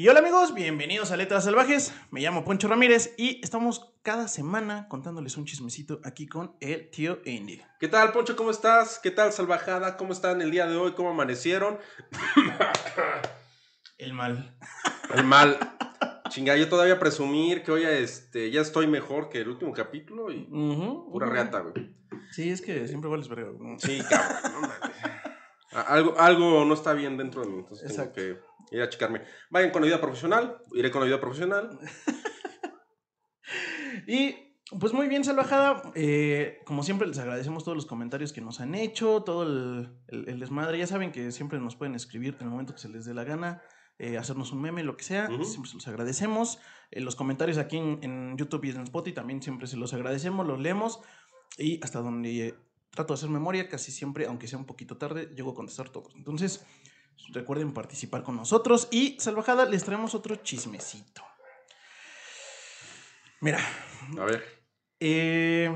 Y hola amigos, bienvenidos a Letras Salvajes. Me llamo Poncho Ramírez y estamos cada semana contándoles un chismecito aquí con el tío Indy. ¿Qué tal, Poncho? ¿Cómo estás? ¿Qué tal, Salvajada? ¿Cómo están el día de hoy? ¿Cómo amanecieron? El mal. El mal. Chinga, yo todavía presumir que hoy este, ya estoy mejor que el último capítulo y pura ujú. reata, güey. Sí, es que siempre vales verga. ¿no? Sí, cabrón, no Algo, algo no está bien dentro de mí, entonces Exacto. tengo que ir a checarme. Vayan con ayuda profesional, iré con ayuda profesional. Y pues muy bien, Salvajada. eh, como siempre, les agradecemos todos los comentarios que nos han hecho, todo el, el- el desmadre. Ya saben que siempre nos pueden escribir en el momento que se les dé la gana, eh, hacernos un meme, lo que sea. Ujú. Siempre se los agradecemos. Eh, los comentarios aquí en, en YouTube y en Spotify también siempre se los agradecemos, los leemos. Y hasta donde trato de hacer memoria, casi siempre, aunque sea un poquito tarde, llego a contestar todos. Entonces, recuerden participar con nosotros. Y, Salvajada, les traemos otro chismecito. Mira, A ver. eh,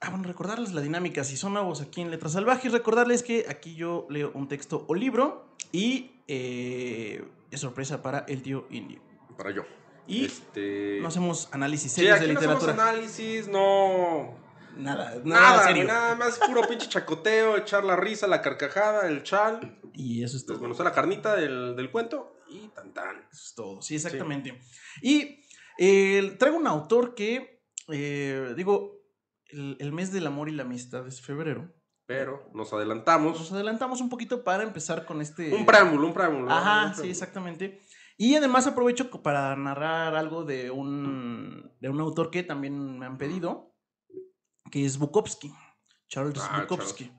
ah, bueno, recordarles la dinámica. Si son nuevos aquí en Letras Salvajes, recordarles que aquí yo leo un texto o libro y eh, es sorpresa para el tío Indio. Para yo. Y este... no hacemos análisis Sí, serios aquí de no hacemos literatura. análisis, no... nada, nada, Nada, serio. nada más puro pinche chacoteo, echar la risa, la carcajada, el chal, Y eso es todo. desmenuzar la carnita del, del cuento y tan tan. Eso es todo, sí, exactamente. Y eh, traigo un autor que, eh, digo, el, el mes del amor y la amistad es febrero. Pero nos Nos adelantamos. adelantamos un poquito para empezar con este... Un preámbulo, un preámbulo. Ajá, un sí, exactamente. Y además aprovecho para narrar algo de un, de un autor que también me han pedido, que es Bukowski, Charles Ah, Bukowski.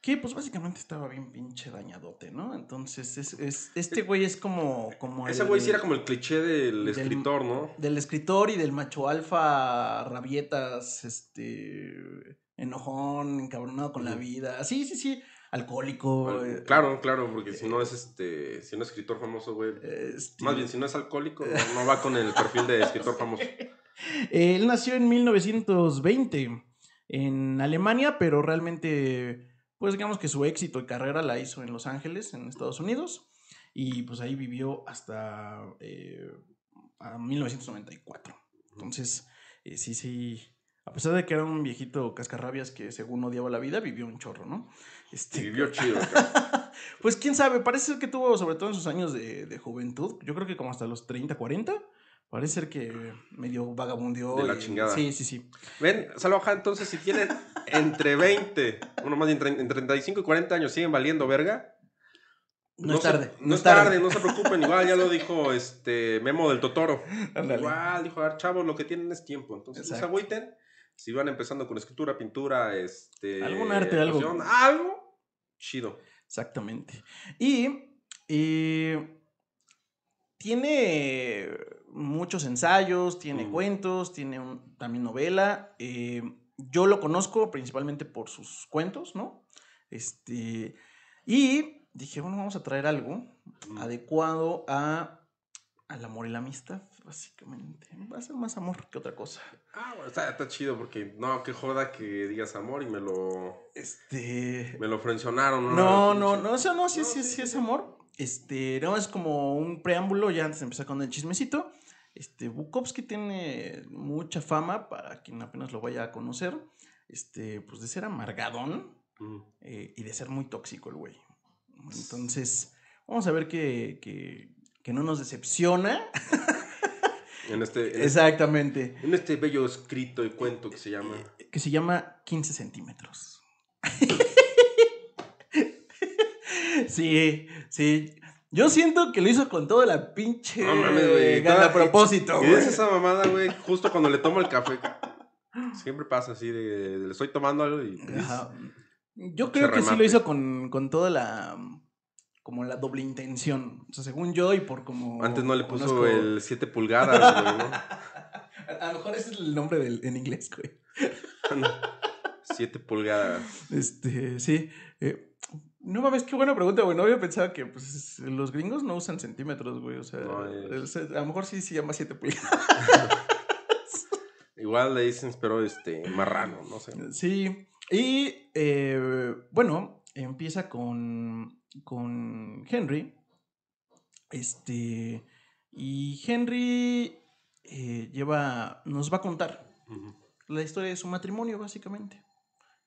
Que pues básicamente estaba bien pinche dañadote, ¿no? Entonces, es, es- este güey es como... como Ese güey sí era como el cliché del, del- escritor, ¿no? Del escritor y del macho alfa, rabietas, este... Enojón, encabronado con la vida. Sí, sí, sí. Alcohólico. eh, Claro, claro, porque si no es este, si no es escritor famoso, güey. este, Más bien, si no es alcohólico, no, no va con el perfil de escritor famoso. Él nació en 1920 en Alemania, pero realmente, pues digamos que su éxito y carrera la hizo en Los Ángeles, en Estados Unidos, y pues ahí vivió hasta eh, a 1994. Entonces, eh, sí, sí, a pesar de que era un viejito cascarrabias que según odiaba la vida, vivió un chorro, ¿no? Este, vivió chido. pues quién sabe, parece ser que tuvo, sobre todo en sus años de, de juventud, yo creo que como hasta los 30, 40, parece ser que medio vagabundeó. De la y- chingada. Sí, sí, sí. Ven, Salvaja, entonces, si tienen entre 20, bueno, más entre 35 y 40 años, siguen valiendo verga. No, es se- tarde. no es tarde, no se preocupen. Igual ya lo dijo este Memo del Totoro. Igual dijo, a ver, chavos, lo que tienen es tiempo. Entonces, no se agüiten. Si van empezando con escritura, pintura, este. Algún arte, algo. Algo chido. Exactamente. Y eh, tiene muchos ensayos, tiene Mm. cuentos, tiene un- también novela. eh, yo lo conozco principalmente por sus cuentos, ¿no? Este, y dije, bueno, vamos a traer algo Mm. adecuado a, al amor y la amistad, básicamente. Va a ser más amor que otra cosa. Ah, bueno, está, está chido porque no, qué joda que digas amor y me lo, Este. me lo frencionaron. No, no, no, o sea, no, sí, No, sí, sí, sí, sí, es amor. Este, no, es como un preámbulo ya antes de empezar con el chismecito. Este, Bukowski tiene mucha fama para quien apenas lo vaya a conocer. Este, pues de ser amargadón Mm. eh, y de ser muy tóxico el güey. Entonces, vamos a ver que, que, que no nos decepciona. En este, en, este, Exactamente. en este bello escrito y cuento que se llama. Que se llama 15 centímetros. sí, sí. Yo siento que lo hizo con toda la pinche No mames, güey. gana a propósito, güey. es esa mamada, güey, justo cuando le tomo el café. Siempre pasa así de, le estoy tomando algo y. Ajá. Yo creo que sí lo hizo con, con toda la como la doble intención. O sea, según yo y por como Antes no le puso conozco- el 7 pulgadas, güey, ¿no? A, a lo mejor ese es el nombre del, en inglés, güey. 7 pulgadas. Este, sí. eh, no mames, qué buena pregunta, güey. No había pensado que pues, los gringos no usan centímetros, güey. O sea, No, es- es- a lo mejor sí se llama 7 pulgadas. Igual le dicen, pero este, marrano, no sé. Sí. Y eh, bueno, empieza con, con Henry. Este. Y Henry eh, lleva, nos va a contar la historia de su matrimonio, básicamente.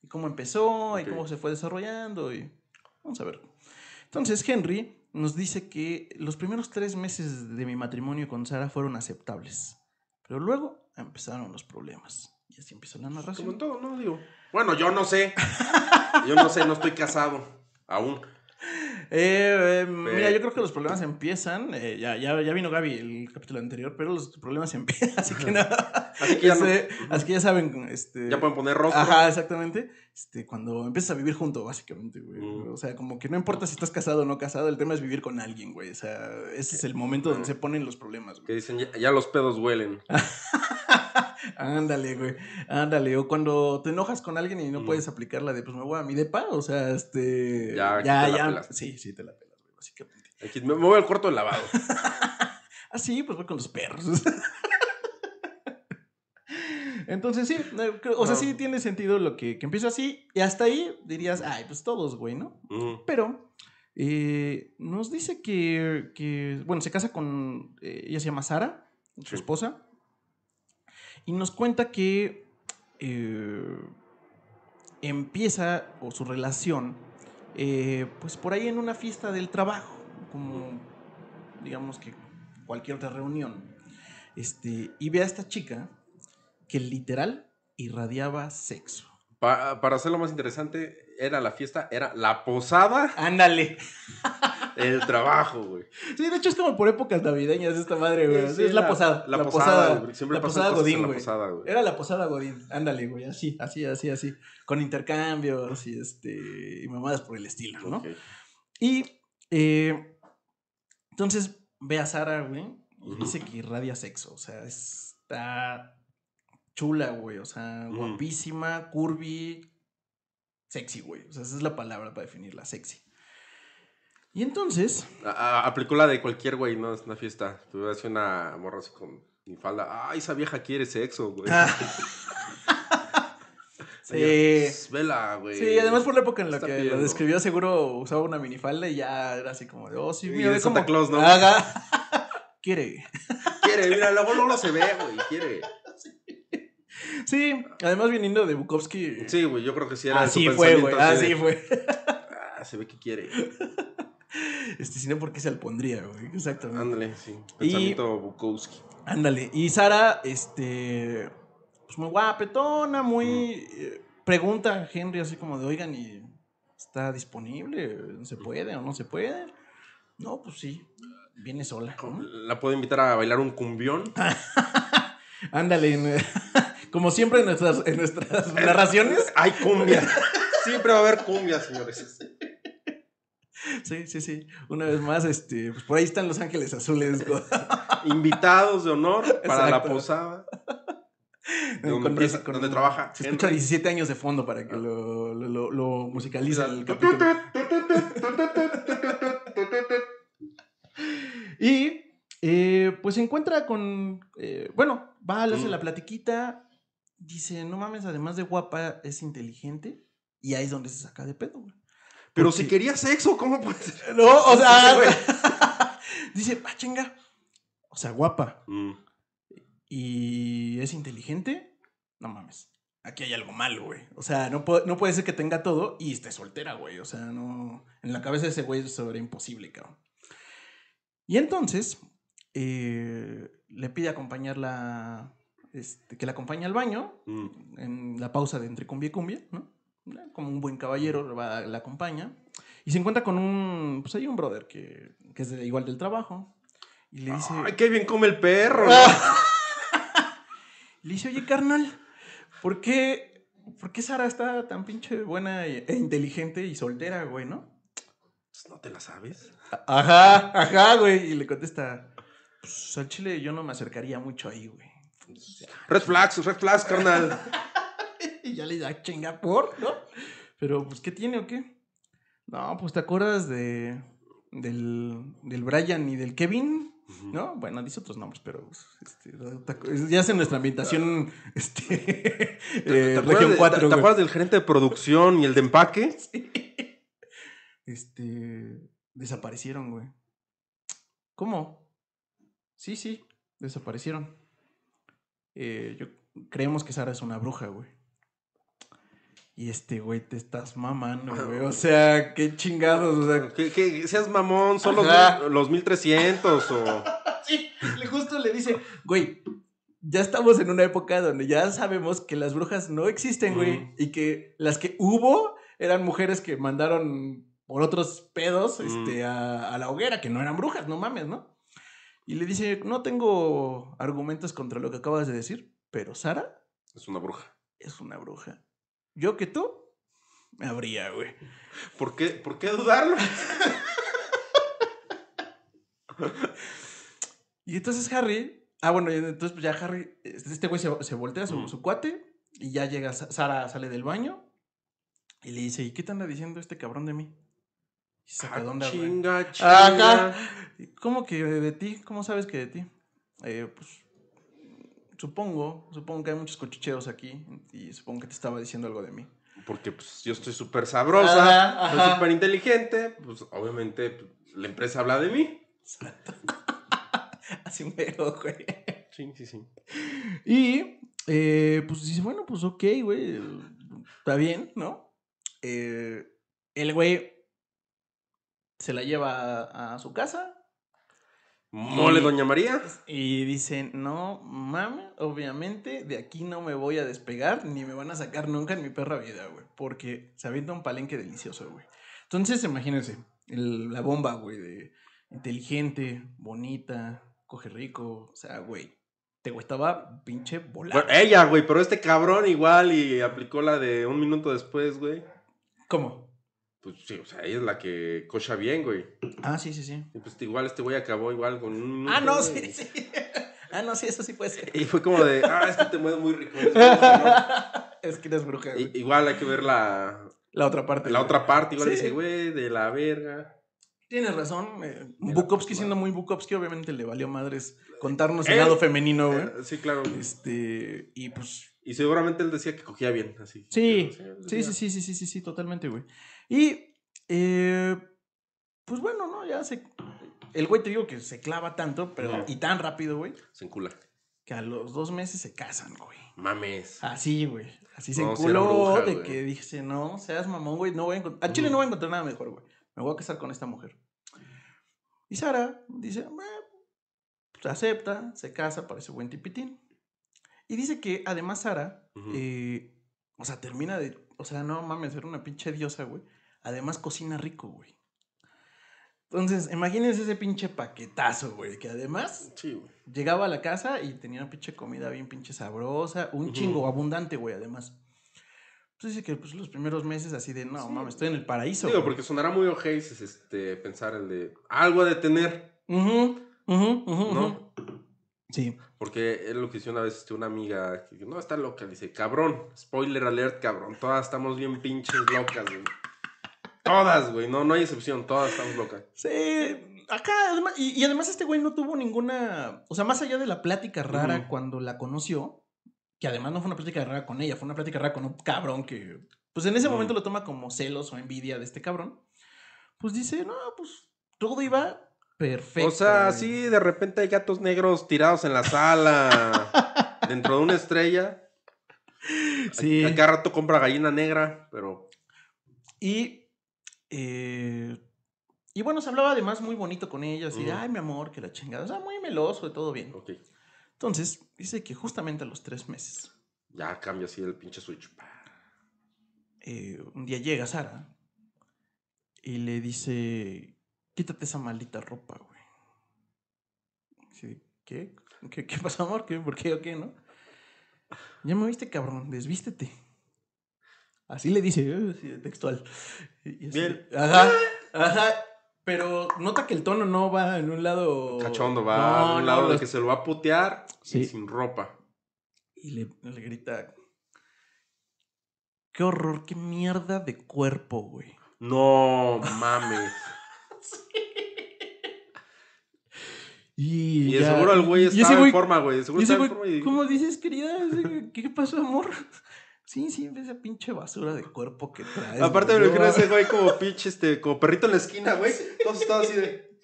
Y cómo empezó, y cómo se fue desarrollando, y vamos a ver. Entonces, Henry nos dice que los primeros tres meses de mi matrimonio con Sara fueron aceptables. Pero luego empezaron los problemas. Y así empieza la Como narración. todo, ¿no? Digo. Bueno, yo no sé. Yo no sé, no estoy casado. Aún. Eh, eh, mira, yo creo que los problemas empiezan. eh, ya, ya, ya vino Gaby el capítulo anterior, pero los problemas empiezan. Así que nada. Así que ya no- Este, así que ya saben. Este, Ya pueden poner rostro. Ajá, exactamente. Este, cuando empiezas a vivir junto, básicamente, güey. Mm. O sea, como que no importa si estás casado o no casado, el tema es vivir con alguien, güey. O sea, ese es el momento donde se ponen los problemas, Que güey. dicen, ya, ya los pedos huelen. Ándale, güey. Ándale. O cuando te enojas con alguien y no Mm. puedes aplicar la de, pues me voy a mi depa. O sea, este. Ya, ya, te la ya. pelas. Sí, sí, te la pelas, güey, básicamente. Aquí, me, voy al cuarto de lavado. Ah, sí, pues voy con los perros. Entonces sí, eh, o sea, No. sí tiene sentido lo que, que empieza así. Y hasta ahí dirías, ay, pues todos, güey, ¿no? Ujú. Pero eh, nos dice que, que, bueno, se casa con, eh, ella se llama Sara, su Sí. esposa, y nos cuenta que eh, empieza, o su relación, eh, pues por ahí en una fiesta del trabajo, como, digamos que cualquier otra reunión, este, y ve a esta chica que literal irradiaba sexo. Pa- para hacerlo más interesante, era la fiesta, era la posada, Ándale. el trabajo, güey. Sí, de hecho es como por épocas navideñas esta madre, güey. Sí, es la, posada. La, La, posada, posada. güey, Siempre la posada Godín, güey. Era la posada Godín. Ándale, güey. Así, así, así, así. Con intercambios y este. Y mamadas por el estilo, ¿no? Ok. Y eh, entonces ve a Sara, güey. Y dice que irradia sexo. O sea, está chula, güey. O sea, guapísima, curvy, sexy, güey. O sea, esa es la palabra para definirla, sexy. Y entonces. A- a- aplicó la de cualquier güey, ¿no? Es una fiesta. Tuve así una morra así con mi falda. Ay, esa vieja quiere sexo, güey. Ah. sí. Pues, Vela, güey. Sí, además por la época en la que pidiendo. lo describió, seguro usaba una minifalda y ya era así como de, oh, sí, Y mira, de ve Santa cómo Claus, ¿no? Haga. Quiere. Quiere, mira, luego no se ve, güey. Quiere. Sí, además viniendo de Bukowski. Sí, güey, yo creo que sí era así su fue, güey. así Así de, fue. Ah, se ve que quiere. Este, si no, ¿por qué se pondría, güey? Exactamente. Ándale, sí. Y- Pensamiento Bukowski. Ándale. Y Sara, este. Pues muy guapetona, muy. eh, pregunta a Henry así como de, oigan, ¿y está disponible? ¿Se puede o no se puede? No, pues sí. Viene sola. ¿no? La puedo invitar a bailar un cumbión. Ándale, como siempre en nuestras, en nuestras narraciones. ¡Ay, cumbia! Siempre va a haber cumbia, señores. Sí, sí, sí. Una vez más, este, pues por ahí están Los Ángeles Azules. Invitados de honor para la posada. De con- donde, con- donde trabaja. Se escucha Henry. 17 años de fondo para que lo, lo, lo- lo musicalice el capítulo. Y eh, pues se encuentra con. eh, bueno, va, le hace Mm. la platiquita. Dice: No mames, además de guapa, es inteligente. Y ahí es donde se saca de pedo, güey. Pero Porque- si quería sexo, ¿cómo puede ser? No, o sea. güey. dice: Ah, chinga. O sea, guapa. Mm, y es inteligente, no mames. Aquí hay algo malo, güey. O sea, no, puede- no puede ser que tenga todo y esté soltera, güey. O sea, no. En la cabeza de ese güey eso era imposible, cabrón. Y entonces, eh, le pide acompañarla. Este, que la acompañe al baño mm. en la pausa de entre cumbia y cumbia, ¿no? Como un buen caballero va- la acompaña. Y se encuentra con un. Pues hay un brother que, que es de- igual del trabajo. Y le dice. Ay, qué bien come el perro. ¿no? Le dice, oye, carnal, ¿por qué, ¿por qué Sara está tan pinche buena e e inteligente y soltera, güey, no? Pues, ¿No te la sabes? Ajá, ajá, güey. Y le contesta, pues al chile yo no me acercaría mucho ahí, güey. Red flags, red flags, carnal. Y ya le da chinga por, ¿no? Pero, pues, ¿qué tiene o qué? No, pues, ¿te acuerdas de, del, del Brian y del Kevin? ¿No? Bueno, dice otros nombres, pero pues, este, ya es en nuestra ambientación este, eh, ¿Te, acuerdas región de- 4. te- te güey. acuerdas del gerente de producción y el de empaque? Este. Desaparecieron, güey. ¿Cómo? Sí, sí, desaparecieron. Eh, yo, creemos que Sara es una bruja, güey. Y este güey te estás mamando, güey. O sea, qué chingados. O sea, Que, que seas mamón, son los, Ajá. mil- los 1300 o... sí, le- justo le dice, güey, ya estamos en una época donde ya sabemos que las brujas no existen, güey. Mm. Y que las que hubo eran mujeres que mandaron por otros pedos Mm. este, a, a la hoguera, que no eran brujas, no mames, ¿no? Y le dice, no tengo argumentos contra lo que acabas de decir, pero Sara Es una bruja. es una bruja. Yo que tú, me habría, güey. ¿Por qué, ¿Por qué dudarlo? Y entonces Harry, ah, bueno, entonces pues ya Harry, este güey se, se voltea su, Mm. su cuate y ya llega, Sa- Sara sale del baño y le dice, ¿y qué te anda diciendo este cabrón de mí? Y saca Ah, de onda, güey. chinga, chinga. Ajá. ¿Cómo que de ti? ¿Cómo sabes que de ti? Eh, pues supongo, supongo que hay muchos cochicheos aquí y supongo que te estaba diciendo algo de mí. Porque pues, yo estoy súper sabrosa, Ajá, soy ajá. súper inteligente, pues obviamente pues, la empresa habla de mí. Así mero, güey. Sí, sí, sí. Y eh, pues dice, bueno, pues ok, güey, está bien, ¿no? Eh, el güey se la lleva a, a su casa Mole, Y- doña María. y dice, no mames, obviamente de aquí no me voy a despegar ni me van a sacar nunca en mi perra vida, güey, porque se avienta un palenque delicioso, güey. Entonces, imagínense, el- la bomba, güey, de inteligente, bonita, coge rico, o sea, güey, te güey estaba pinche volado. Bueno, ella, güey, pero este cabrón igual y aplicó la de un minuto después, güey. ¿Cómo? Pues sí, o sea, ella es la que cocha bien, güey. Ah, sí, sí, sí. Y pues igual este güey acabó igual con un. Ah, no, sí, sí. Ah, no, sí, eso sí puede ser. Y fue como de, ah, es que te mueves muy rico. bruja, es que eres bruja, igual hay que ver la, La otra parte. la güey. otra parte. Igual Sí. dice, güey, de la verga. Tienes razón. eh, Bukowski siendo muy Bukowski, obviamente le valió madres contarnos el lado femenino, güey. Eh, sí, claro. Este, y pues. Y seguramente él decía que cogía bien, así. Sí, sí, sí, sí, sí, sí, sí, sí, totalmente, güey. Y, eh, pues bueno, ¿no? Ya se. El güey te digo que se clava tanto, pero. Y tan rápido, güey, Se encula. que a los dos meses se casan, güey. Mames. Así, güey. Así se No, enculó bruja, de güey. que dije, no, seas mamón, güey, no voy a encont- A Chile no voy a encontrar nada mejor, güey. Me voy a casar con esta mujer. Y Sara dice, pues acepta, se casa, parece buen tipitín. Y dice que además Sara, eh, o sea, termina de, o sea, no mames, era una pinche diosa, güey. Además cocina rico, güey. Entonces, imagínense ese pinche paquetazo, güey, que además Sí, güey. Llegaba a la casa y tenía una pinche comida bien pinche sabrosa, un chingo abundante, güey, además. Entonces dice que pues los primeros meses así de, no, Sí. mames, estoy en el paraíso. Digo, güey". porque sonará muy ojeis este, pensar el de algo de tener, ¿no? Sí. Porque es lo que dice una vez este, una amiga, que no, está loca, dice, cabrón, spoiler alert, cabrón, todas estamos bien pinches locas, güey. Todas, güey, no, no hay excepción, todas estamos locas. Sí, acá, además, y, y además este güey no tuvo ninguna, o sea, más allá de la plática rara cuando la conoció, que además no fue una plática rara con ella, fue una plática rara con un cabrón que, pues en ese momento lo toma como celos o envidia de este cabrón, pues dice, no, pues todo iba perfecto. o sea, güey". sí, de repente hay gatos negros tirados en la sala, dentro de una estrella. Sí. A, a cada rato compra gallina negra, pero... Y, eh, y bueno, se hablaba además muy bonito con ella, así de, ay, mi amor, que la chingada, o sea, muy meloso y todo bien. Ok, Entonces, dice que justamente a los tres meses, ya cambia así el pinche switch. eh, un día llega Sara y le dice, quítate esa maldita ropa, güey. Dice, ¿qué? ¿Qué, qué pasó, amor? ¿Qué, ¿Por qué o qué, no? Ya me viste, cabrón, desvístete. Así le dice, eh, textual. Y así, Bien. Ajá, ajá. Pero nota que el tono no va en un lado... Cachondo va No, a un no, lado de los- que se lo va a putear Sí. y sin ropa. Y le, le grita... Qué horror, qué mierda de cuerpo, güey. No mames. Y, Y de seguro el güey estaba en forma, güey. Seguro estaba en forma y... ¿Cómo dices, querida? ¿Qué pasó, amor? Sí, sí, esa pinche basura de cuerpo que traes. Aparte me lo imagino ese güey como pinche, este, como perrito en la esquina, güey. Todos estaban así de...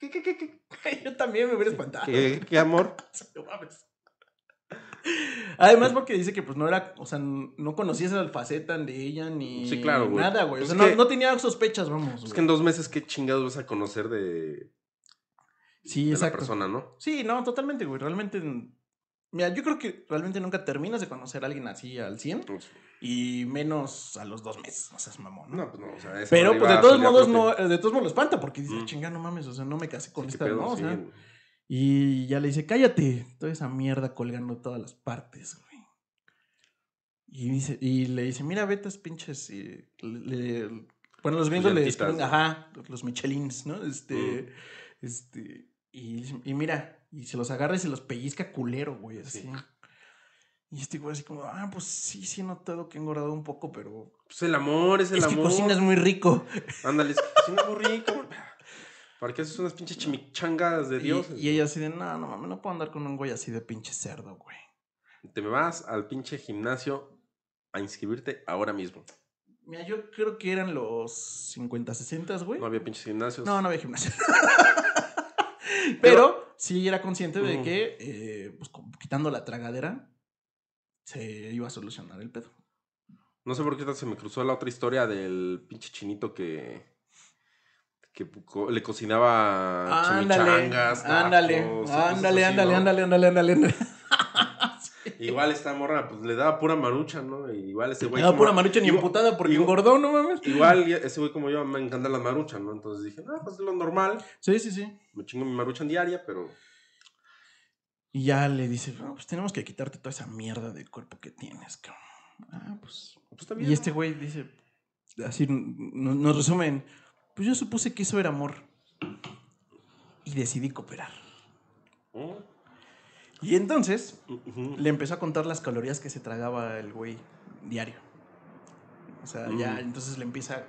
¿Qué, qué, qué, qué? Yo también me hubiera espantado. ¿Qué, qué amor? No mames. Además, porque dice que pues no era, o sea, no conocías la faceta de ella ni Sí, claro, güey. nada, güey. O sea, no, que- no tenía sospechas, vamos. Es que en dos meses, ¿qué chingados vas a conocer de, Sí, de la exacto. persona, no? Sí, no, totalmente, güey. Realmente. Mira, yo creo que realmente nunca terminas de conocer a alguien así al 100 Pues, y menos a los dos meses. O sea, es mamón. ¿no? No, pues no, o sea, Pero pues de todos modos no, de todos modos lo espanta porque dice, Mm. chinga, no mames, o sea, no me casé con Sí, esta, pedo, ¿no? O sí. sea, y ya le dice, cállate, toda esa mierda colgando todas las partes, güey. Y, dice, y le dice, mira, vete pinches. eh, le- le- bueno, los gringos le ¿no? ajá, los Michelins, ¿no? Este. Mm. Este. Y, y mira, y se los agarra y se los pellizca culero, güey, así. Sí. Y este güey así como, ah, pues sí, sí he notado que he engordado un poco, pero. Pues el amor, es el es que amor. cocinas muy rico. Ándale, es que cocina muy rico. ¿Para qué haces unas pinches chimichangas de Y- Dios? Y, ella así de, no, no mames, no puedo andar con un güey así de pinche cerdo, güey. Te me vas al pinche gimnasio a inscribirte ahora mismo. Mira, yo creo que eran los 50, 60, güey. No había pinches gimnasios. No, no había gimnasio. Pero sí era consciente de que, eh, pues, quitando la tragadera, se iba a solucionar el pedo. No sé por qué se me cruzó la otra historia del pinche chinito que, le cocinaba Ándale, chimichangas. ándale, tacos, ándale, así, ándale, ¿no? ándale, ándale, ándale, ándale. Igual esta morra, pues le daba pura marucha, ¿no? Igual ese güey. Me da como- pura marucha ni emputada porque igual- engordó, no mames. Igual ese güey como yo me encantan las maruchas, ¿no? Entonces dije, no, pues es lo normal. Sí, sí, sí. Me chingo mi marucha en diaria, pero Y ya le dice, no, pues tenemos que quitarte toda esa mierda del cuerpo que tienes, cabrón. Ah, pues. pues está bien. Y este güey dice, así nos resumen, pues yo supuse que eso era amor. Y decidí cooperar. Oh, Y entonces le empezó a contar las calorías que se tragaba el güey diario. O sea, ya Mm. entonces le empieza.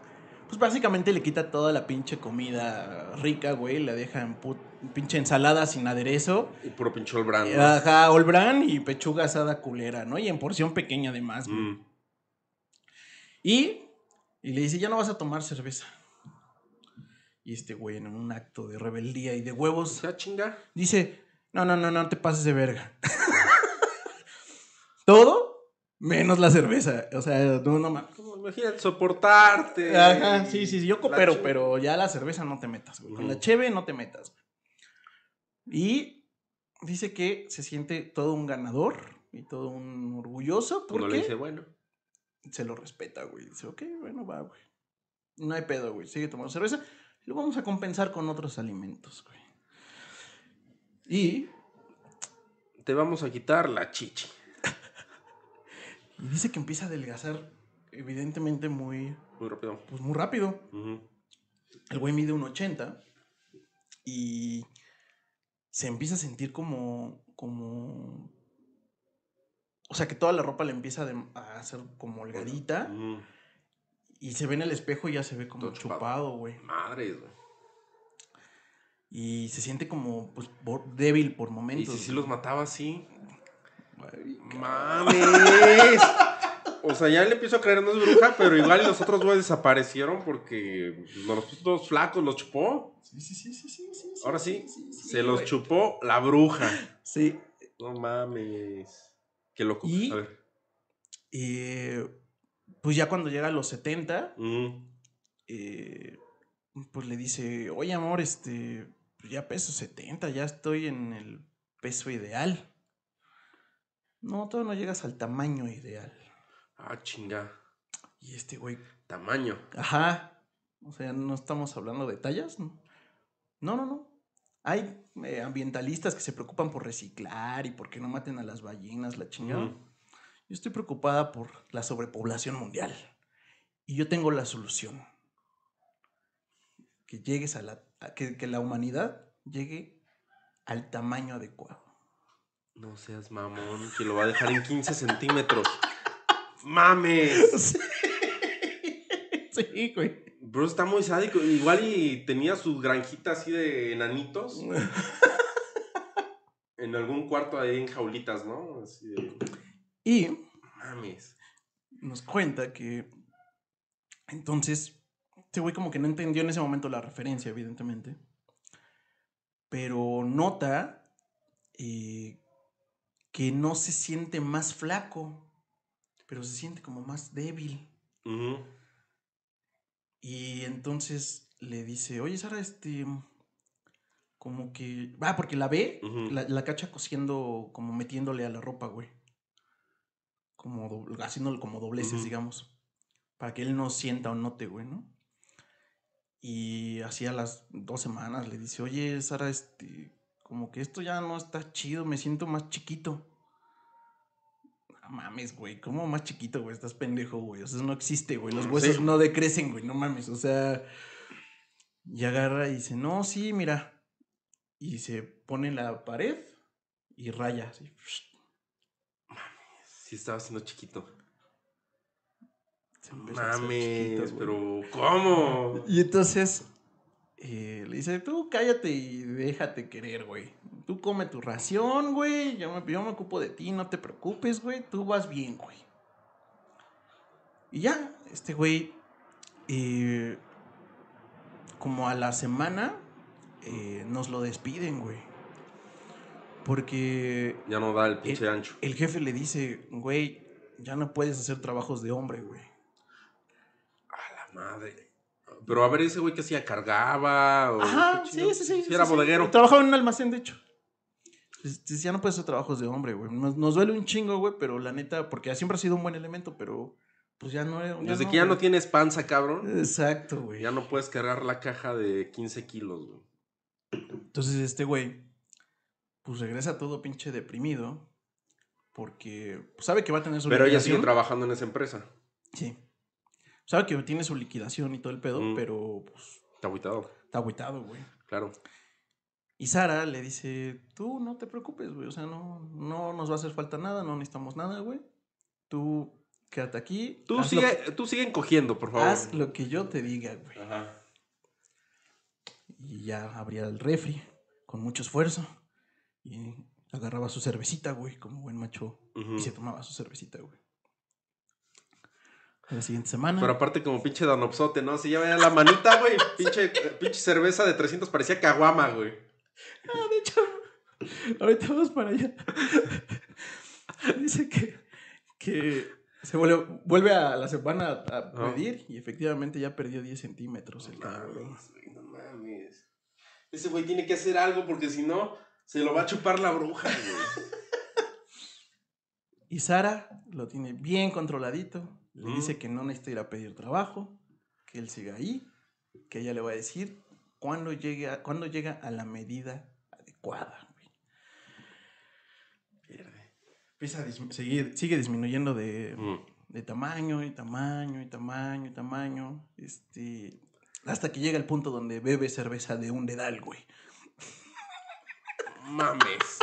Pues básicamente le quita toda la pinche comida rica, güey. La deja en put- pinche ensalada sin aderezo. Y puro pinche brand. Eh, Ajá, olbran y pechuga asada culera, ¿no? Y en porción pequeña además, güey. Mm. Y, y le dice, ya no vas a tomar cerveza. Y este güey, en un acto de rebeldía y de huevos, sea, chinga. dice, no, no, no, no te pases de verga. Todo menos la cerveza. O sea, no, no mames. Imagínate soportarte. Ajá, sí, sí, sí, yo coopero, pero ya la cerveza no te metas, güey. Con la cheve no te metas. güey. Y dice que se siente todo un ganador y todo un orgulloso le porque dice, bueno. se lo respeta, güey. Dice, ok, bueno, va, güey. No hay pedo, güey. Sigue tomando cerveza. Lo vamos a compensar con otros alimentos, güey. Y, Te vamos a quitar la chichi. y dice que empieza a adelgazar, evidentemente muy, Muy rápido. pues muy rápido. El güey mide un 80 y se empieza a sentir como, como, o sea, que toda la ropa le empieza a, hacer como holgadita y se ve en el espejo y ya se ve como Todo chupado, güey. Madres, güey. Y se siente como, pues, débil por Y momentos. si sí güey. los mataba así. ¡Mames! O sea, ya le empiezo a creer, no es bruja, pero igual los otros güeyes desaparecieron porque nos los puso todos flacos, los chupó. Sí, sí, sí, sí, sí, sí, Ahora sí, sí, sí, se los güey. chupó la bruja. Sí. No mames. Qué loco. Y- A ver. Eh, pues ya cuando llega a los 70, Ujú. eh, pues le dice, oye amor, este, pues ya peso 70, ya estoy en el peso ideal. No, todavía no llegas al tamaño ideal. Ah, chinga. Y este güey, Tamaño. ajá, o sea, no estamos hablando de tallas, ¿no? No, no, no. Hay eh, ambientalistas que se preocupan por reciclar y por que no maten a las ballenas, la chingada. Yo estoy preocupada por la sobrepoblación mundial. Y yo tengo la solución. Que llegues a la. Que, que la humanidad llegue al tamaño adecuado. No seas mamón, que lo va a dejar en 15 centímetros. ¡Mames! Sí, güey. Bro, está muy sádico. Igual y tenía su granjita así de enanitos en algún cuarto ahí en jaulitas, ¿no? Así de. Y Mames. nos cuenta que. Entonces. Este güey como que no entendió en ese momento la referencia, evidentemente. pero nota eh, que no se siente más flaco, pero se siente como más débil. Y entonces le dice, oye Sara, este, como que, ah, porque la ve, la, la cacha cosiendo, como metiéndole a la ropa, güey. Como do- haciéndole como dobleces, digamos. Para que él no sienta o note, güey, ¿no? Y así a las dos semanas le dice, oye, Sara, este, como que esto ya no está chido, me siento más chiquito. No mames, güey, ¿cómo más chiquito, güey? Estás pendejo, güey. O sea, eso no existe, güey. Los Sí. huesos no decrecen, güey, no mames. O sea, y agarra y dice, no, sí, mira. Y se pone en la pared y raya, así. Sí, estaba siendo chiquito. Se empezó a hacer Mames, pero ¿cómo? Y entonces eh, le dice, tú cállate y déjate querer, güey. Tú come tu ración, güey. Yo me, yo me ocupo de ti, no te preocupes, güey. Tú vas bien, güey. Y ya, este güey, eh, como a la semana, eh, nos lo despiden, güey. Porque Ya no da el pinche ancho. el jefe le dice, güey, ya no puedes hacer trabajos de hombre, güey. Madre. Pero a ver, ese güey que hacía, cargaba. O Ajá, sí, sí, sí. Sí, era sí, sí. bodeguero. Trabajaba en un almacén, de hecho. Pues, dice, ya no puedes hacer trabajos de hombre, güey. Nos, nos duele un chingo, güey, pero la neta, porque siempre ha sido un buen elemento, pero pues ya no. Desde que ya no tienes panza, cabrón, Exacto, güey. ya no puedes cargar la caja de 15 kilos, güey. Entonces este güey, pues regresa todo pinche deprimido, porque pues, sabe que va a tener su Pero ella sigue trabajando en esa empresa. Sí. Sabe que tiene su liquidación y todo el pedo, Mm. pero pues Está agüitado, está agüitado, güey. claro. Y Sara le dice, tú no te preocupes, güey, o sea, no, no nos va a hacer falta nada, no necesitamos nada, güey. Tú quédate aquí. Tú sigue, que, tú sigue encogiendo, por favor. haz lo que yo te diga, güey. Ajá. Y ya abría el refri con mucho esfuerzo y agarraba su cervecita, güey, como buen macho. Y se tomaba su cervecita, güey. La siguiente semana. Pero aparte como pinche danopsote, ¿no? Si ya veía la manita, güey, pinche, pinche cerveza de 300 parecía caguama, güey. Ah, de hecho, ahorita vamos para allá. Dice que, que se vuelve, vuelve a la semana a Ah. medir y efectivamente ya perdió 10 centímetros el cabrón. no mames. Ese güey tiene que hacer algo porque si no, se lo va a chupar la bruja, güey. Y Sara lo tiene bien controladito. Le Mm. dice que no necesita ir a pedir trabajo, que él siga ahí, que ella le va a decir cuándo, llegue a- cuándo llega a la medida adecuada. güey. Pierde. Empieza a dismi- seguir- sigue disminuyendo de, Mm. de tamaño y tamaño y tamaño y tamaño. Este, hasta que llega el punto donde bebe cerveza de un dedal, güey. Mames.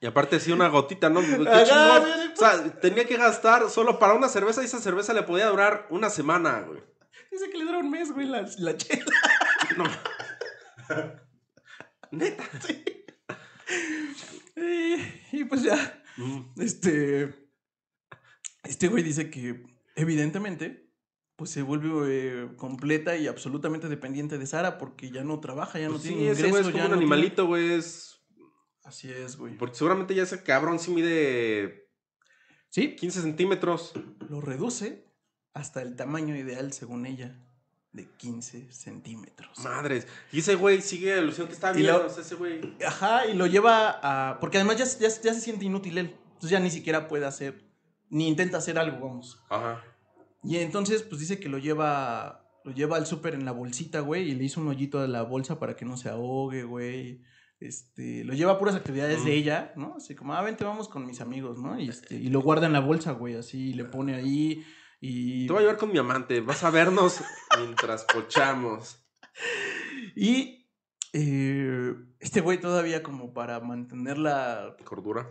Y aparte sí una gotita, ¿no? Qué Ajá, chingón. sí, sí, O sea, tenía que gastar solo para una cerveza y esa cerveza le podía durar una semana, güey. Dice que le dura un mes, güey, la, la chela. No. Neta. Y, y pues ya, Mm. este, este güey dice que evidentemente, pues se vuelve eh, completa y absolutamente dependiente de Sara porque ya no trabaja, ya no Pues sí, tiene ese ingreso, güey es como ya un no animalito, güey. Es... Así es, güey. Porque seguramente ya ese cabrón sí mide Sí, 15 centímetros. lo reduce hasta el tamaño ideal, según ella, de 15 centímetros. Madres. Y ese güey sigue ilusión que está bien. lo- O sea, ese güey. Ajá, y lo lleva a... Porque además ya, ya, ya se siente inútil él. Entonces ya ni siquiera puede hacer, ni intenta hacer algo, vamos. Ajá. Y entonces, pues dice que lo lleva, lo lleva al súper en la bolsita, güey, y le hizo un hoyito a la bolsa para que no se ahogue, güey. Este, lo lleva a puras actividades de ella, ¿no? Así como, ah, vente, vamos con mis amigos, ¿no? Y, este, y lo guarda en la bolsa, güey, así, y le pone ahí, y... Te voy a llevar con mi amante. Vas a vernos mientras pochamos. Y eh, este güey todavía como para mantenerla, Cordura.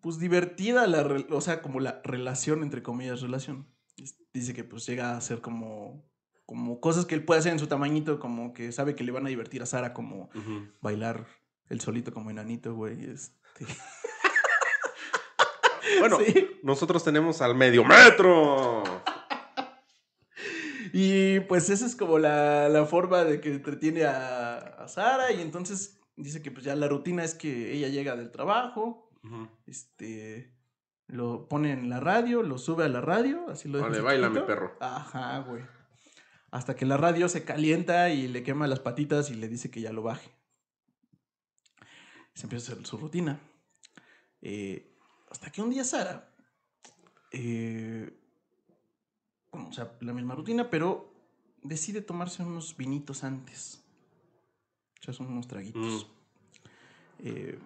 pues, divertida, la, o sea, como la relación, entre comillas, relación. Dice que, pues, llega a hacer como... Como cosas que él puede hacer en su tamañito, como que sabe que le van a divertir a Sara, como bailar el solito como enanito, güey. Este. Bueno, Sí. nosotros tenemos al medio metro. Y pues esa es como la, la forma de que entretiene a, a Sara. Y entonces dice que pues ya la rutina es que ella llega del trabajo, Ujú. este, lo pone en la radio, lo sube a la radio, así lo deja Vale, baila, mi perro. Ajá, güey. Hasta que la radio se calienta y le quema las patitas y le dice que ya lo baje. Se empieza a hacer su rutina. Eh, hasta que un día Sara, eh, bueno, o sea, la misma rutina, pero decide tomarse unos vinitos antes. O sea, son unos traguitos. Eh,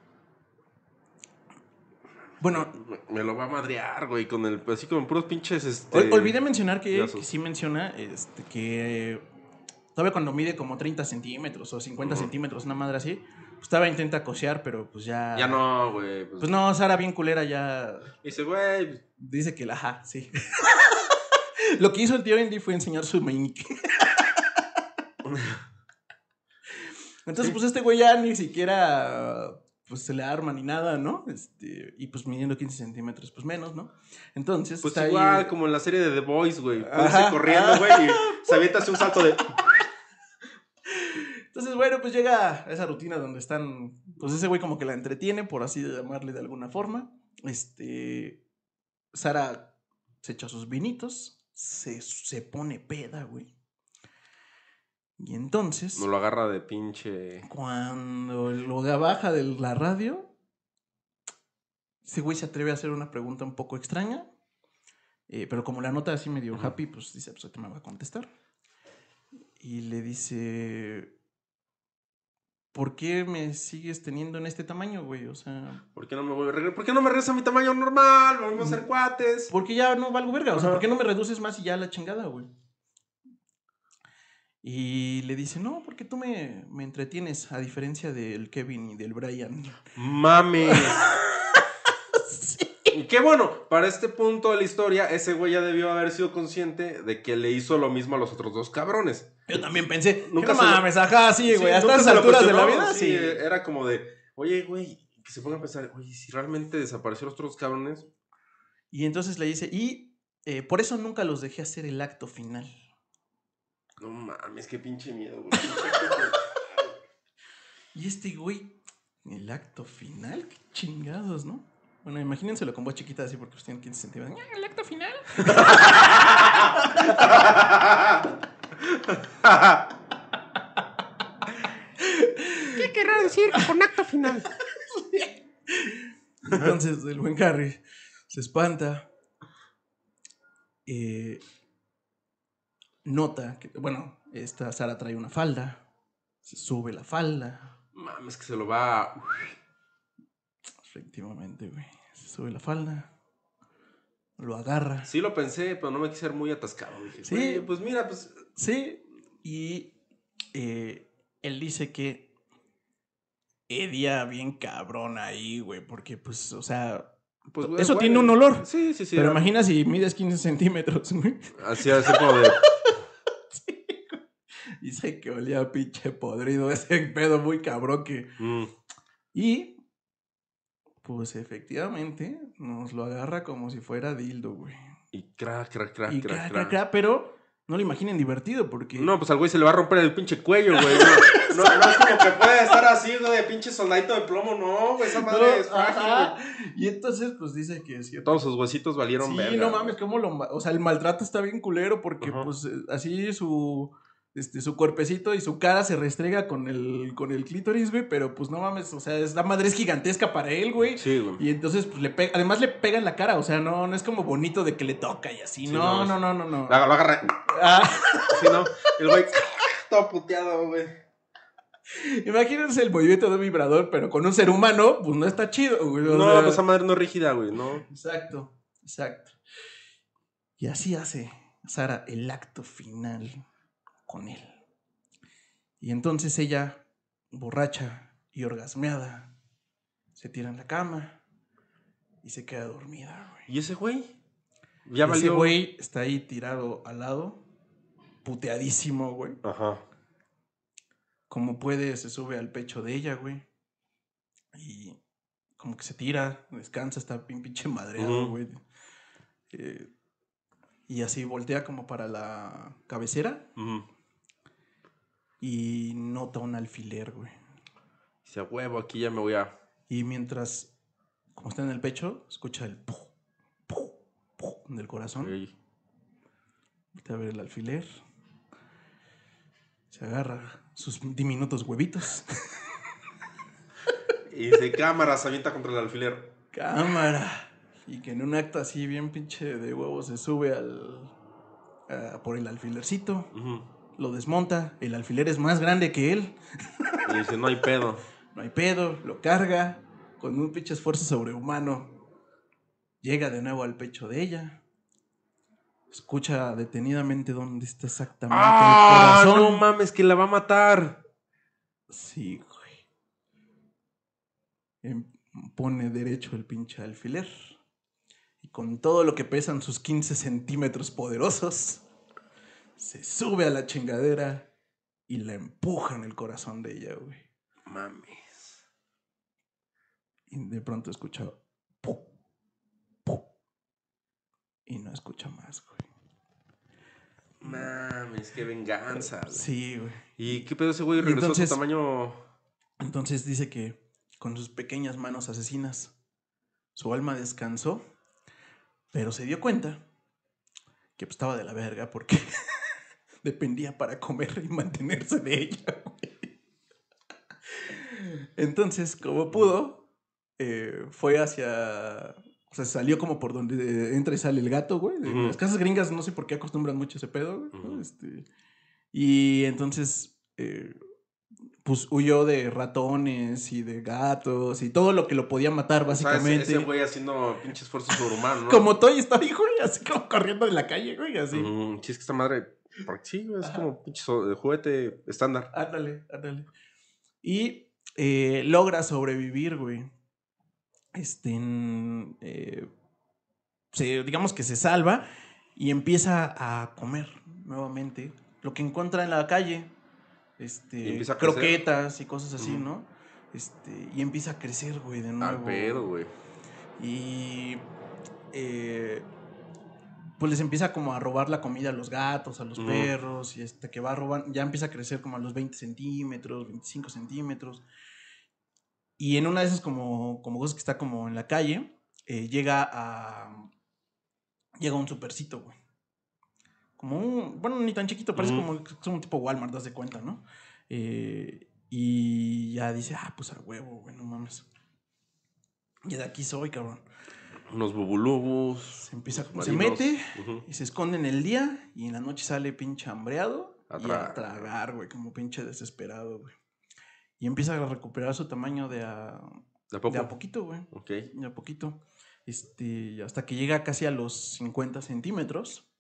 bueno, Me- Me lo va a madrear, güey, con el, así como puros pinches, este... Ol- Olvidé mencionar que, sí menciona este, que todavía cuando mide como 30 centímetros o 50 Ujú. centímetros, una madre así, pues todavía intenta cosear, pero pues ya. Ya no, güey. Pues, Pues no, Sara bien culera ya Dice, güey, dice que la ajá, sí. Lo que hizo el tío Andy fue enseñar su meñique. Entonces, pues este güey ya ni siquiera pues se le arma ni nada, ¿no? Este, y pues midiendo 15 centímetros, pues menos, ¿no? Entonces, pues está ahí- igual, como en la serie de The Boys, güey. Corriendo, güey, y se avienta así un salto de... Entonces, bueno, pues llega a esa rutina donde están, pues ese güey como que la entretiene, por así llamarle de alguna forma. Este, Sara se echa sus vinitos, se, se pone peda, güey. Y entonces, No lo agarra de pinche... cuando lo baja de la radio, ese güey se atreve a hacer una pregunta un poco extraña, eh, pero como la nota así medio happy, pues dice, pues ahorita me va a contestar. Y le dice, ¿por qué me sigues teniendo en este tamaño, güey? O sea, ¿Por qué no me vuelve a regresar? ¿Por qué no me regresa a mi tamaño normal? Vamos a ser cuates. ¿por qué ya no valgo verga? O sea. ¿por qué no me reduces más y ya la chingada, güey? Y le dice, no, porque tú me, me entretienes, a diferencia del Kevin y del Brian. Mames. Y qué bueno, para este punto de la historia, ese güey ya debió haber sido consciente de que le hizo lo mismo a los otros dos cabrones. Yo también pensé, Nunca se lo- mames, ajá, sí, güey, se lo alturas de la vida, sí. Era como de, oye, güey, que se pongan a pensar, oye, si realmente desaparecieron los otros dos cabrones, Y entonces le dice, y eh, por eso nunca los dejé hacer el acto final. No mames, qué pinche miedo, güey. Y este güey, el acto final, qué chingados, ¿no? Bueno, imagínenselo con voz chiquita así porque pues tienen 15 centímetros. "Ah, El acto final. ¿Qué querrá decir con acto final? Entonces el buen Harry se espanta. eh, nota que, bueno, esta Sara trae una falda. Se sube la falda. Mames, que se lo va. Efectivamente, güey. Se sube la falda. Lo agarra. Sí lo pensé, pero no me quise ser muy atascado. Dije, Sí. "Güey, pues mira, pues... Sí. Y eh, él dice que Edia bien cabrón ahí, güey. Porque, pues, o sea. pues güey, Eso güey. tiene un olor. Sí, sí, sí. pero era- imagina si mides 15 centímetros, güey. Así, así como de... Dice que olía a pinche podrido ese pedo muy cabrón que. mm, Y. Pues efectivamente, nos lo agarra como si fuera dildo, güey. y crack, crack, crack, y crack, cra, cra, crack. cra, pero no lo imaginen divertido porque. No, pues al güey se le va a romper el pinche cuello, güey. No, no, no es como que puede estar así, güey, de pinche soldadito de plomo. No, güey, esa No, madre es frágil, ajá. Y entonces, pues dice que es cierto. Todos sus huesitos valieron Sí, verga. no mames, cómo lo. O sea, el maltrato está bien culero porque, pues, eh, así su. Este, su cuerpecito y su cara se restrega con el, con el clítoris, güey, pero pues no mames, o sea, es, la madre es gigantesca para él, güey. Sí, güey. Y entonces, pues le pega, además le pega en la cara, o sea, no, no es como bonito de que le toca y así, Sí, no, no, no, no, no. Lo agarra. Ah, Sí, ¿no? El güey todo puteado, güey. imagínense el movimiento de un vibrador, pero con un ser humano, pues no está chido, güey. No, sea, pues esa madre no es rígida, güey, no. Exacto, exacto. Y así hace Sara el acto final con él. Y entonces ella, borracha y orgasmeada, se tira en la cama y se queda dormida, güey. ¿Y ese güey? Ya Ese valió. güey está ahí tirado al lado, puteadísimo, güey. Ajá. Como puede, se sube al pecho de ella, güey. Y como que se tira, descansa, está bien pinche madreado, güey. Eh, y así voltea como para la cabecera Ujú. Y nota un alfiler, güey. Dice, "A huevo, aquí ya me voy a... Y mientras, como está en el pecho, escucha el pu, pu, pu del corazón. Voltea a ver el alfiler. Se agarra sus diminutos huevitos. Y dice, cámara, se avienta contra el alfiler. Cámara. Y que en un acto así bien pinche de huevos se sube al... a- por el alfilercito. Ujú. Lo desmonta. El alfiler es más grande que él. Y dice, no hay pedo. No hay pedo. Lo carga. Con un pinche esfuerzo sobrehumano. Llega de nuevo al pecho de ella. Escucha detenidamente dónde está exactamente ¡Ah! el corazón. No mames, que la va a matar. Sí, güey. Em, Pone derecho el pinche alfiler. Y con todo lo que pesan sus 15 centímetros poderosos, se sube a la chingadera y la empuja en el corazón de ella, güey. Mames. Y de pronto escucha. pu, pu, y no escucha más, güey. Mames, qué venganza. güey. Sí, güey. ¿Y qué pedo ese güey regresó Entonces- a su tamaño? Entonces dice que con sus pequeñas manos asesinas, su alma descansó, pero se dio cuenta que pues, estaba de la verga porque dependía para comer y mantenerse de ella. güey. Entonces, como pudo, eh, fue hacia... O sea, salió como por donde entra y sale el gato, güey. Las casas gringas no sé por qué acostumbran mucho ese pedo, güey. Este, y entonces, eh, pues huyó de ratones y de gatos y todo lo que lo podía matar, O sea, básicamente. ese güey haciendo pinche esfuerzo sobrehumano, ¿no? Como Toy Story, güey, así como corriendo de la calle, güey, así. Mm, sí, es que esta madre. Porque Sí, es como pinche so- juguete estándar. Ándale, ándale. Y eh, logra sobrevivir, güey. Este, en, eh, se- digamos que se salva y empieza a comer nuevamente lo que encuentra en la calle. Este, Y empieza a crecer. croquetas y cosas así. ¿no? Este, y empieza a crecer, güey, de nuevo. Al pedo, güey. Y eh, pues les empieza como a robar la comida a los gatos, a los perros, y este que va a robar, ya empieza a crecer como a los 20 centímetros, 25 centímetros. Y en una de esas como, como cosas que está como en la calle, eh, llega a... Llega un supercito, güey. Como un... Bueno, ni tan chiquito, parece como, como un tipo Walmart, das de cuenta, ¿no? Eh, y ya dice, ah, pues a huevo, güey, no mames. Y de aquí soy, cabrón. Unos bubulubus. Se empieza, se mete y se esconde en el día y en la noche sale pinche hambreado A y a tragar, güey, como pinche desesperado, güey. Y empieza a recuperar su tamaño de a, ¿De a poco? de a poquito, güey. Ok. De a poquito. Este, hasta que llega casi a los 50 centímetros.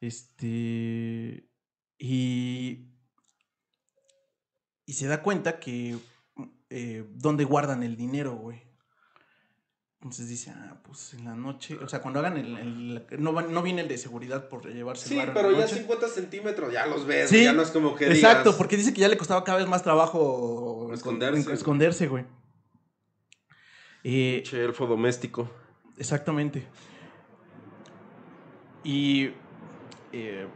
Este. Y. Y se da cuenta que. eh, ¿Dónde guardan el dinero, güey? Entonces dice, ah, pues en la noche. O sea, cuando hagan el. el- no, va- no viene el de seguridad por llevarse Sí, el varo en pero ya noche. 50 centímetros, ya los ves, Sí, ya no es como que Exacto, digas, porque dice que ya le costaba cada vez más trabajo Esconderse. esconderse, güey. Eh, Che, elfo doméstico. Exactamente. Y eh,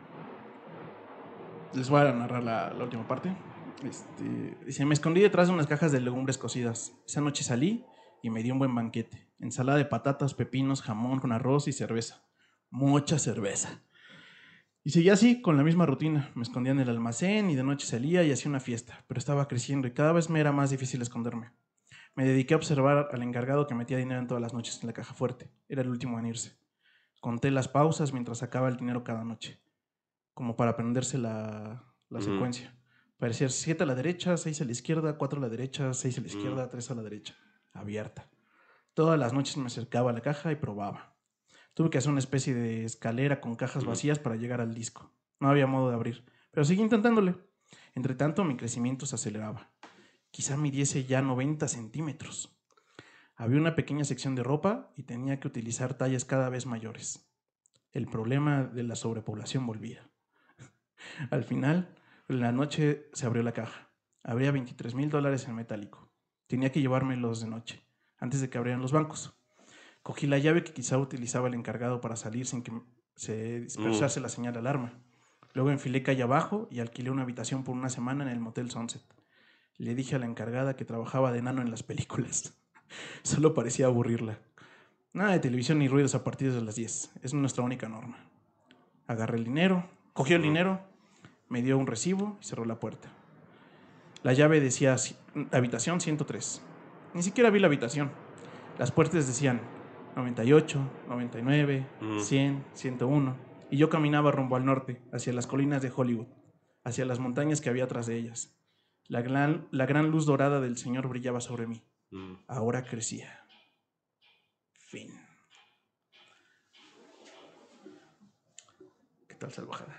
les voy a narrar la, la última parte. Este, dice, me escondí detrás de unas cajas de legumbres cocidas. Esa noche salí y me di un buen banquete. Ensalada de patatas, pepinos, jamón con arroz y cerveza. Mucha cerveza. Y seguía así, con la misma rutina. Me escondía en el almacén y de noche salía y hacía una fiesta. Pero estaba creciendo y cada vez me era más difícil esconderme. Me dediqué a observar al encargado que metía dinero en todas las noches en la caja fuerte. Era el último en irse. Conté las pausas mientras sacaba el dinero cada noche, como para aprenderse la, la secuencia. Parecía 7 a la derecha, 6 a la izquierda, 4 a la derecha, 6 a la izquierda, 3 a la derecha. Abierta. Todas las noches me acercaba a la caja y probaba. Tuve que hacer una especie de escalera con cajas vacías para llegar al disco. No había modo de abrir, pero seguí intentándole. Entre tanto, mi crecimiento se aceleraba. Quizá midiese ya 90 centímetros. Había una pequeña sección de ropa y tenía que utilizar tallas cada vez mayores. El problema de la sobrepoblación volvía. Al final, en la noche se abrió la caja. Habría 23 mil dólares en metálico. Tenía que llevármelos de noche, antes de que abrieran los bancos. Cogí la llave que quizá utilizaba el encargado para salir sin que, se dispersarse la señal de alarma. Luego enfilé calle abajo y alquilé una habitación por una semana en el Motel Sunset. Le dije a la encargada que trabajaba de enano en las películas. Solo parecía aburrirla. Nada de televisión ni ruidos a partir de las 10. Es nuestra única norma. Agarré el dinero, cogió el dinero, me dio un recibo y cerró la puerta. La llave decía ci- habitación 103. Ni siquiera vi la habitación. Las puertas decían 98, 99, Mm. 100, 101. Y yo caminaba rumbo al norte, hacia las colinas de Hollywood, hacia las montañas que había atrás de ellas. La gran, la gran luz dorada del Señor brillaba sobre mí. Mm. Ahora crecía. Fin. ¿Qué tal, salvajada?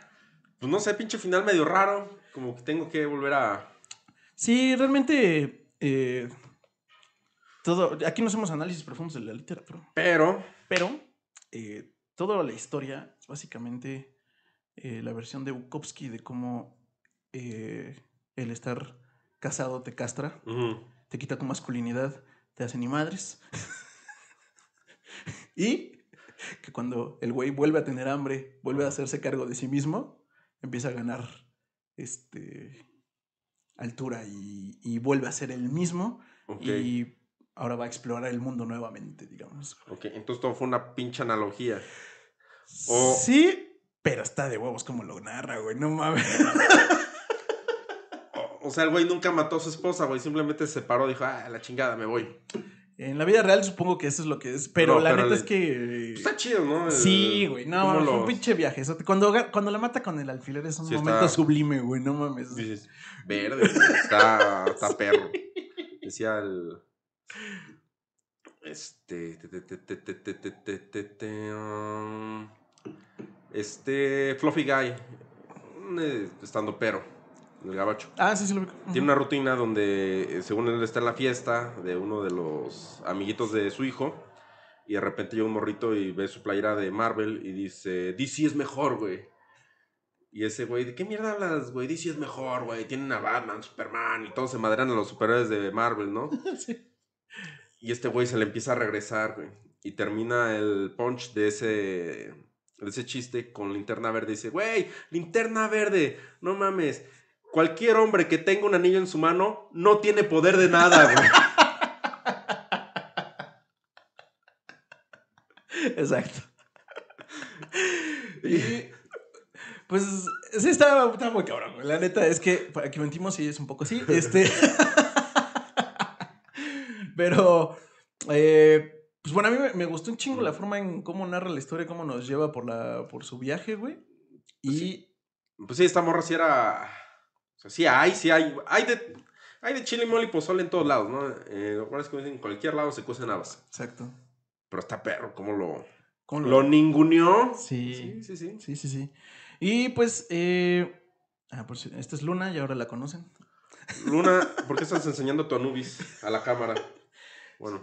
Pues no sé, pinche final medio raro. Como que tengo que volver a. Sí, realmente. eh, todo. Aquí no hacemos análisis profundos de la literatura. Pero. Pero. eh, toda la historia es básicamente eh, la versión de Bukowski de cómo eh, el estar casado te castra, te quita tu masculinidad, te hace ni madres. y que cuando el güey vuelve a tener hambre, vuelve a hacerse cargo de sí mismo, empieza a ganar este altura y, y vuelve a ser el mismo Ok. y ahora va a explorar el mundo nuevamente, digamos. Ok, entonces todo fue una pinche analogía. O- Sí, pero está de huevos como lo narra, güey, no mames. O, o sea, el güey nunca mató a su esposa, güey. Simplemente se paró y dijo, ah, la chingada, me voy. En la vida real supongo que eso es lo que es, pero No, la pero neta le- es que... Pues está chido, ¿no? El- Sí, güey, no, fue un los- pinche viaje. eso- Cuando, cuando la mata con el alfiler es un Sí, está- momento sublime, güey, no mames. Dices, verde, está, está perro. Decía el. Este. Te, te, te, este. Fluffy Guy. Estando pero. El gabacho. Ah, sí, sí lo vi. Tiene una rutina donde, según él, está en la fiesta de uno de los amiguitos de su hijo. Y de repente llega un morrito y ve su playera de Marvel y dice: DC es mejor, güey. Y ese güey, ¿de qué mierda hablas, güey? DC es mejor, güey. Tienen a Batman, Superman y todos se madrean a los superhéroes de Marvel, ¿no? sí. Y este güey se le empieza a regresar, güey. Y termina el punch de ese, de ese chiste con linterna verde. Dice, güey, linterna verde, no mames. Cualquier hombre que tenga un anillo en su mano no tiene poder de nada, güey. Exacto. Y pues sí está, está muy cabrón. La neta es que para que mentimos sí es un poco así. Este. Pero eh, pues bueno, a mí me, me gustó un chingo la forma en cómo narra la historia, cómo nos lleva por la por su viaje, güey. Y Pues sí, esta morra sí era... O sea, sí hay, sí hay. Hay de, hay de chile, mole y pozole en todos lados, ¿no? Eh, lo cual es que en cualquier lado se cuecen habas. exacto. Pero está perro, ¿cómo lo, ¿Cómo lo ninguneó? Sí. Sí, sí, sí. Sí, sí, sí. Y pues, eh, ah, por si- esta es Luna y ahora la conocen. Luna, ¿por qué estás enseñando tu Anubis a la cámara? Bueno,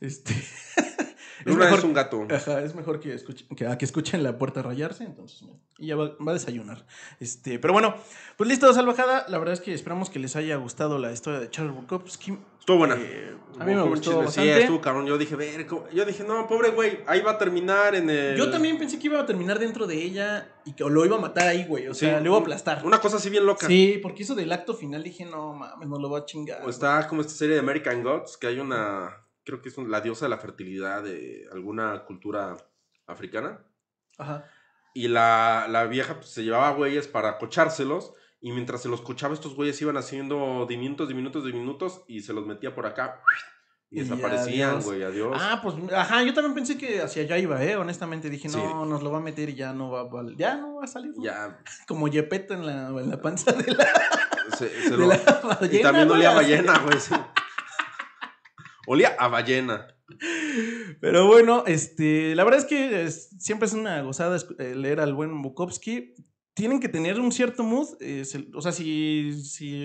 Este. es mejor, es un gato. Ajá, es mejor que escuchen, que, a que escuchen la puerta rayarse, entonces, y ya va, va a desayunar. Este, pero bueno, pues listo, salvajada. La verdad es que esperamos que les haya gustado la historia de Charles Bukowski. Estuvo buena. Eh, a mí me gustó chisme. bastante. Sí, estuvo cabrón. Yo dije, ver, yo dije, no, pobre güey, ahí va a terminar en el. Yo también pensé que iba a terminar dentro de ella y que lo iba a matar ahí, güey. O Sí, sea, lo iba a aplastar. Una cosa así bien loca. Sí, porque eso del acto final dije, no mames, no lo va a chingar. O está como esta serie de American Gods, que hay una. Creo que es la diosa de la fertilidad de alguna cultura africana. Ajá. Y la, la vieja pues, se llevaba güeyes para cochárselos. Y mientras se los cochaba, estos güeyes iban haciendo diminutos, diminutos, diminutos. Y se los metía por acá. Y Y desaparecían, güey, adiós. Ah, pues, ajá, yo también pensé que hacia allá iba, ¿eh? Honestamente dije, Sí. no, nos lo va a meter y ya no va, a val- ya no va a salir. ¿no? ya. Como Yepeto en la, en la panza de la, Se, se de lo- la y ballena, también güey, olía ballena, güey. sí. Olía a ballena. Pero bueno, este, la verdad es que es- siempre es una gozada eh, leer al buen Bukowski. Tienen que tener un cierto mood. eh, se- o sea, si, si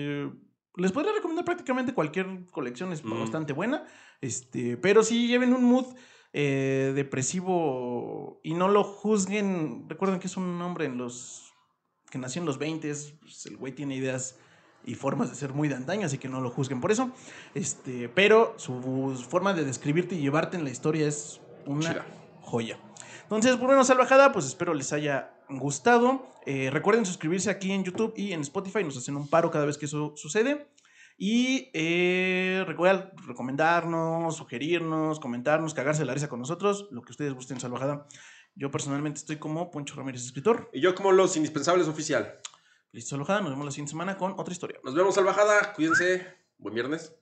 les podría recomendar prácticamente cualquier colección, es Mm. bastante buena. Este, pero si lleven un mood eh, depresivo y no lo juzguen. Recuerden que es un hombre en los que nació en los 20 pues, el güey tiene ideas y formas de ser muy de antaño, así que no lo juzguen por eso. Este, pero su forma de describirte y llevarte en la historia es una Chida. joya. Entonces, bueno, salvajada, pues espero les haya gustado. Eh, recuerden suscribirse aquí en YouTube y en Spotify, nos hacen un paro cada vez que eso sucede. Y eh, recuerden recomendarnos, sugerirnos, comentarnos, cagarse la risa con nosotros, lo que ustedes gusten, salvajada. Yo personalmente estoy como Poncho Ramírez, escritor. Y yo como los indispensables oficial. Listo, salvajada. Nos vemos la siguiente semana con otra historia. Nos vemos, salvajada. Cuídense. Buen viernes.